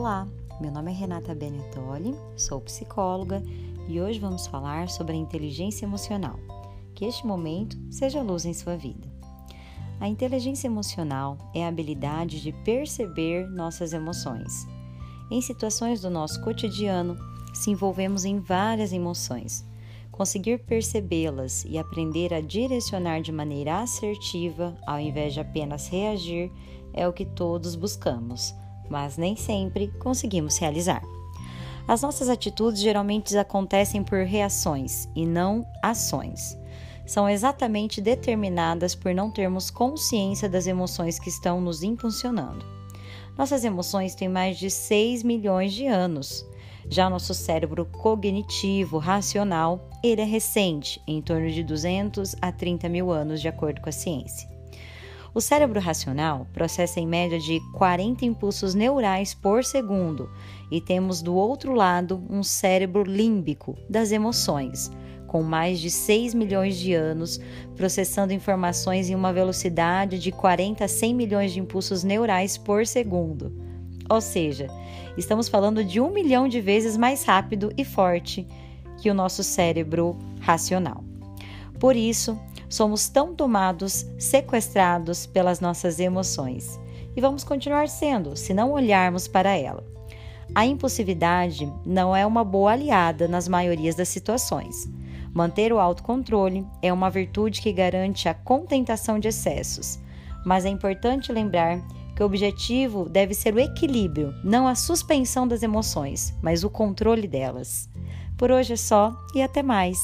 Olá, meu nome é Renata Benetoli, sou psicóloga e hoje vamos falar sobre a inteligência emocional. Que este momento seja luz em sua vida. A inteligência emocional é a habilidade de perceber nossas emoções. Em situações do nosso cotidiano, se envolvemos em várias emoções. Conseguir percebê-las e aprender a direcionar de maneira assertiva, ao invés de apenas reagir, é o que todos buscamos mas nem sempre conseguimos realizar. As nossas atitudes geralmente acontecem por reações e não ações. São exatamente determinadas por não termos consciência das emoções que estão nos impulsionando. Nossas emoções têm mais de 6 milhões de anos. Já nosso cérebro cognitivo, racional, ele é recente, em torno de 200 a 30 mil anos, de acordo com a ciência. O cérebro racional processa em média de 40 impulsos neurais por segundo e temos do outro lado um cérebro límbico das emoções, com mais de 6 milhões de anos, processando informações em uma velocidade de 40 a 100 milhões de impulsos neurais por segundo. Ou seja, estamos falando de um milhão de vezes mais rápido e forte que o nosso cérebro racional. Por isso, somos tão tomados, sequestrados pelas nossas emoções. E vamos continuar sendo, se não olharmos para ela. A impulsividade não é uma boa aliada nas maiorias das situações. Manter o autocontrole é uma virtude que garante a contentação de excessos, mas é importante lembrar que o objetivo deve ser o equilíbrio, não a suspensão das emoções, mas o controle delas. Por hoje é só e até mais!